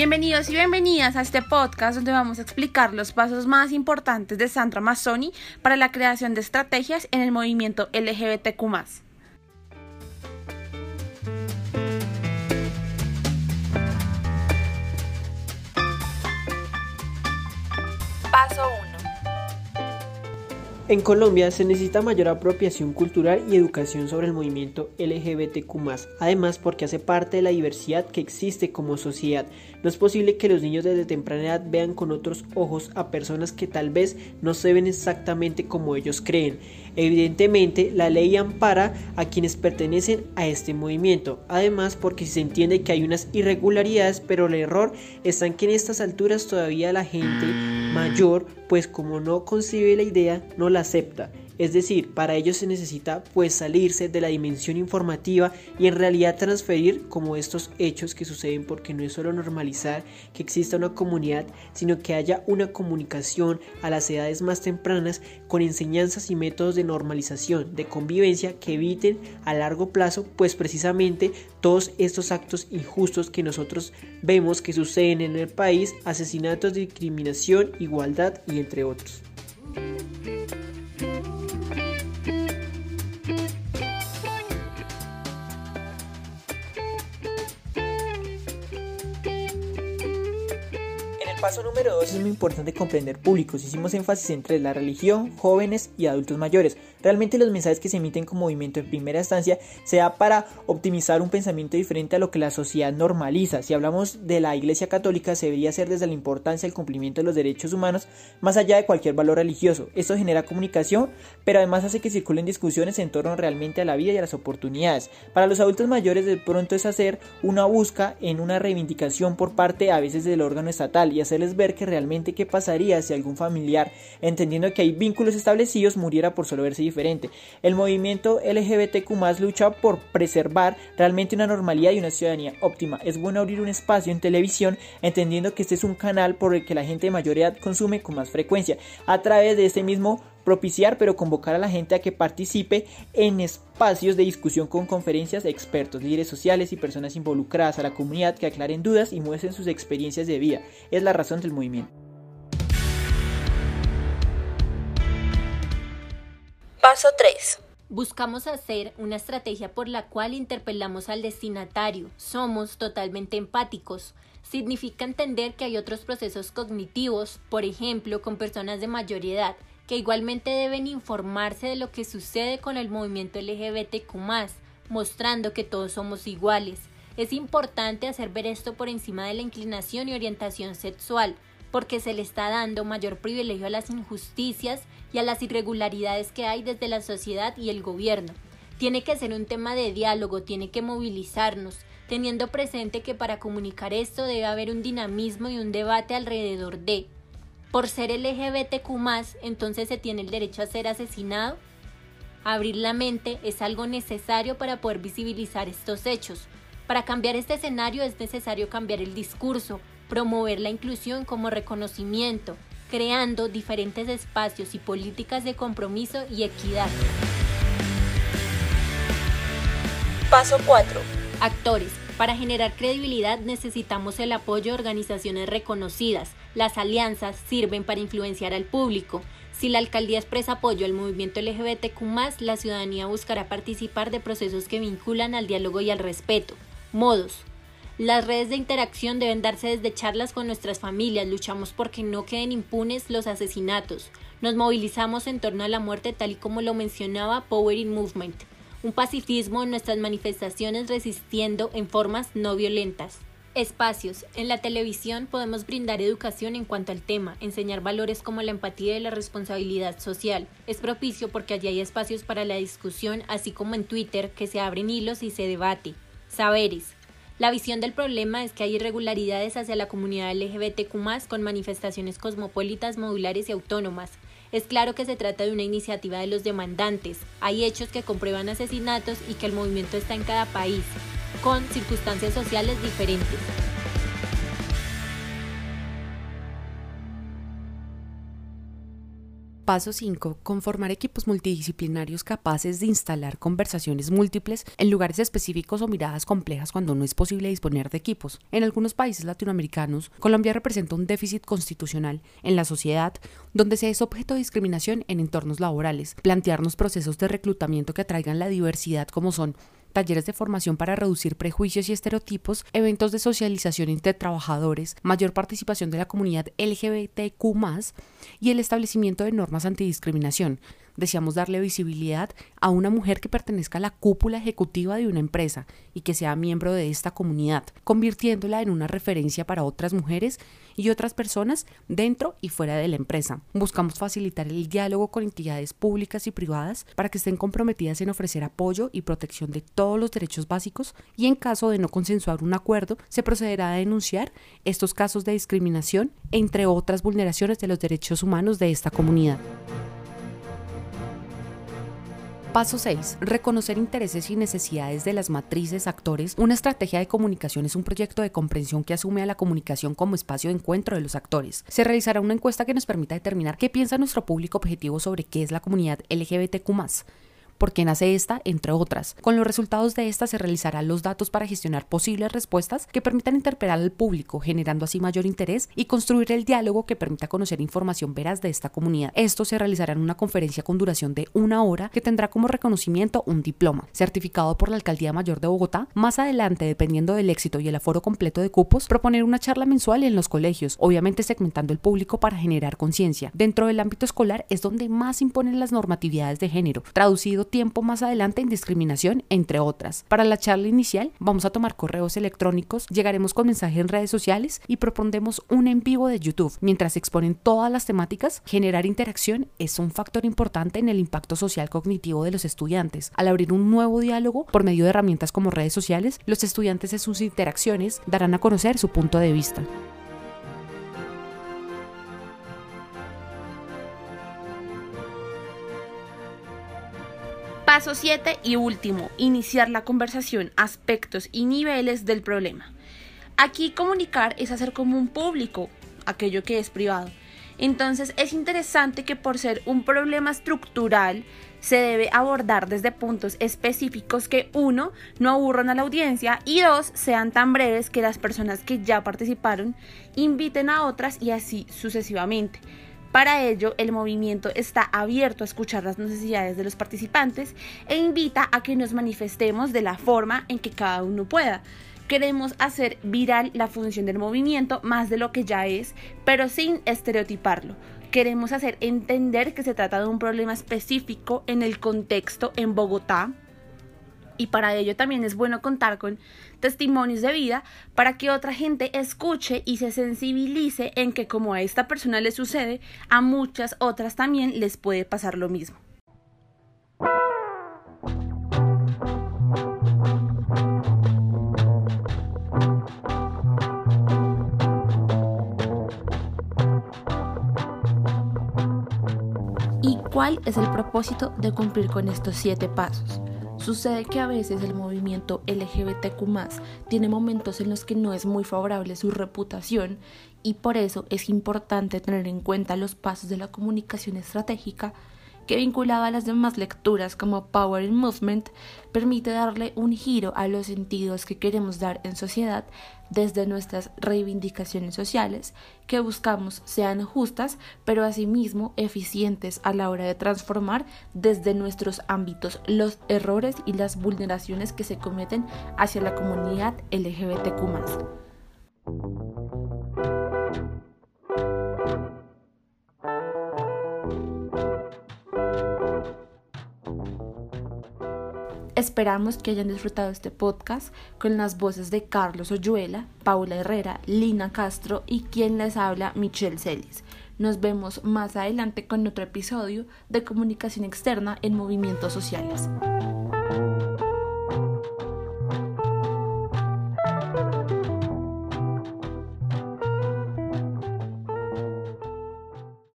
Bienvenidos y bienvenidas a este podcast donde vamos a explicar los pasos más importantes de Sandra Mazzoni para la creación de estrategias en el movimiento LGBTQ. En Colombia se necesita mayor apropiación cultural y educación sobre el movimiento LGBTQ, además porque hace parte de la diversidad que existe como sociedad. No es posible que los niños desde temprana edad vean con otros ojos a personas que tal vez no se ven exactamente como ellos creen. Evidentemente, la ley ampara a quienes pertenecen a este movimiento, además porque se entiende que hay unas irregularidades, pero el error está en que en estas alturas todavía la gente mayor, pues como no concibe la idea, no la acepta. Es decir, para ello se necesita pues salirse de la dimensión informativa y en realidad transferir como estos hechos que suceden porque no es solo normalizar que exista una comunidad, sino que haya una comunicación a las edades más tempranas con enseñanzas y métodos de normalización, de convivencia que eviten a largo plazo pues precisamente todos estos actos injustos que nosotros vemos que suceden en el país, asesinatos, discriminación, igualdad y entre otros. Paso número 2 es muy importante comprender públicos. Hicimos énfasis entre la religión, jóvenes y adultos mayores. Realmente los mensajes que se emiten como movimiento en primera instancia sea para optimizar un pensamiento diferente a lo que la sociedad normaliza. Si hablamos de la Iglesia Católica, se debería hacer desde la importancia del cumplimiento de los derechos humanos más allá de cualquier valor religioso. Esto genera comunicación, pero además hace que circulen discusiones en torno realmente a la vida y a las oportunidades. Para los adultos mayores de pronto es hacer una busca en una reivindicación por parte a veces del órgano estatal y hacerles ver que realmente qué pasaría si algún familiar, entendiendo que hay vínculos establecidos, muriera por solo verse diferente. El movimiento LGBTQ lucha por preservar realmente una normalidad y una ciudadanía óptima. Es bueno abrir un espacio en televisión, entendiendo que este es un canal por el que la gente de mayor edad consume con más frecuencia. A través de este mismo propiciar, pero convocar a la gente a que participe en espacios de discusión con conferencias de expertos, líderes sociales y personas involucradas a la comunidad que aclaren dudas y muestren sus experiencias de vida. Es la razón del movimiento. Paso 3. Buscamos hacer una estrategia por la cual interpelamos al destinatario. Somos totalmente empáticos. Significa entender que hay otros procesos cognitivos, por ejemplo, con personas de mayor edad, que igualmente deben informarse de lo que sucede con el movimiento LGBTQ, mostrando que todos somos iguales. Es importante hacer ver esto por encima de la inclinación y orientación sexual, porque se le está dando mayor privilegio a las injusticias y a las irregularidades que hay desde la sociedad y el gobierno. Tiene que ser un tema de diálogo, tiene que movilizarnos, teniendo presente que para comunicar esto debe haber un dinamismo y un debate alrededor de por ser LGBTQ, entonces se tiene el derecho a ser asesinado. Abrir la mente es algo necesario para poder visibilizar estos hechos. Para cambiar este escenario es necesario cambiar el discurso, promover la inclusión como reconocimiento, creando diferentes espacios y políticas de compromiso y equidad. Paso 4. Actores. Para generar credibilidad necesitamos el apoyo de organizaciones reconocidas. Las alianzas sirven para influenciar al público. Si la alcaldía expresa apoyo al movimiento LGBTQ, la ciudadanía buscará participar de procesos que vinculan al diálogo y al respeto. Modos. Las redes de interacción deben darse desde charlas con nuestras familias, luchamos porque no queden impunes los asesinatos, nos movilizamos en torno a la muerte tal y como lo mencionaba Power in Movement un pacifismo en nuestras manifestaciones resistiendo en formas no violentas. Espacios. En la televisión podemos brindar educación en cuanto al tema, enseñar valores como la empatía y la responsabilidad social. Es propicio porque allí hay espacios para la discusión, así como en Twitter, que se abren hilos y se debate. Saberes. La visión del problema es que hay irregularidades hacia la comunidad LGBTQ con manifestaciones cosmopolitas, modulares y autónomas. Es claro que se trata de una iniciativa de los demandantes. Hay hechos que comprueban asesinatos y que el movimiento está en cada país, con circunstancias sociales diferentes. Paso 5. Conformar equipos multidisciplinarios capaces de instalar conversaciones múltiples en lugares específicos o miradas complejas cuando no es posible disponer de equipos. En algunos países latinoamericanos, Colombia representa un déficit constitucional en la sociedad donde se es objeto de discriminación en entornos laborales. Plantearnos procesos de reclutamiento que atraigan la diversidad como son talleres de formación para reducir prejuicios y estereotipos, eventos de socialización entre trabajadores, mayor participación de la comunidad LGBTQ y el establecimiento de normas antidiscriminación, Deseamos darle visibilidad a una mujer que pertenezca a la cúpula ejecutiva de una empresa y que sea miembro de esta comunidad, convirtiéndola en una referencia para otras mujeres y otras personas dentro y fuera de la empresa. Buscamos facilitar el diálogo con entidades públicas y privadas para que estén comprometidas en ofrecer apoyo y protección de todos los derechos básicos y en caso de no consensuar un acuerdo, se procederá a denunciar estos casos de discriminación, entre otras vulneraciones de los derechos humanos de esta comunidad. Paso 6. Reconocer intereses y necesidades de las matrices actores. Una estrategia de comunicación es un proyecto de comprensión que asume a la comunicación como espacio de encuentro de los actores. Se realizará una encuesta que nos permita determinar qué piensa nuestro público objetivo sobre qué es la comunidad LGBTQ por qué nace esta, entre otras. Con los resultados de esta se realizarán los datos para gestionar posibles respuestas que permitan interpelar al público, generando así mayor interés y construir el diálogo que permita conocer información veraz de esta comunidad. Esto se realizará en una conferencia con duración de una hora que tendrá como reconocimiento un diploma, certificado por la Alcaldía Mayor de Bogotá. Más adelante, dependiendo del éxito y el aforo completo de cupos, proponer una charla mensual en los colegios, obviamente segmentando el público para generar conciencia. Dentro del ámbito escolar es donde más imponen las normatividades de género, traducido tiempo más adelante en discriminación, entre otras. Para la charla inicial vamos a tomar correos electrónicos, llegaremos con mensajes en redes sociales y propondremos un en vivo de YouTube. Mientras exponen todas las temáticas, generar interacción es un factor importante en el impacto social cognitivo de los estudiantes. Al abrir un nuevo diálogo por medio de herramientas como redes sociales, los estudiantes en sus interacciones darán a conocer su punto de vista. Paso 7 y último, iniciar la conversación, aspectos y niveles del problema. Aquí comunicar es hacer como un público aquello que es privado. Entonces es interesante que por ser un problema estructural se debe abordar desde puntos específicos que uno no aburran a la audiencia y dos sean tan breves que las personas que ya participaron inviten a otras y así sucesivamente. Para ello, el movimiento está abierto a escuchar las necesidades de los participantes e invita a que nos manifestemos de la forma en que cada uno pueda. Queremos hacer viral la función del movimiento más de lo que ya es, pero sin estereotiparlo. Queremos hacer entender que se trata de un problema específico en el contexto en Bogotá, y para ello también es bueno contar con testimonios de vida para que otra gente escuche y se sensibilice en que como a esta persona le sucede, a muchas otras también les puede pasar lo mismo. ¿Y cuál es el propósito de cumplir con estos siete pasos? Sucede que a veces el movimiento LGBTQ tiene momentos en los que no es muy favorable su reputación y por eso es importante tener en cuenta los pasos de la comunicación estratégica que vinculado a las demás lecturas como Power and Movement, permite darle un giro a los sentidos que queremos dar en sociedad desde nuestras reivindicaciones sociales, que buscamos sean justas, pero asimismo eficientes a la hora de transformar desde nuestros ámbitos los errores y las vulneraciones que se cometen hacia la comunidad LGBTQ. Esperamos que hayan disfrutado este podcast con las voces de Carlos Oyuela, Paula Herrera, Lina Castro y quien les habla, Michelle Celis. Nos vemos más adelante con otro episodio de comunicación externa en movimientos sociales.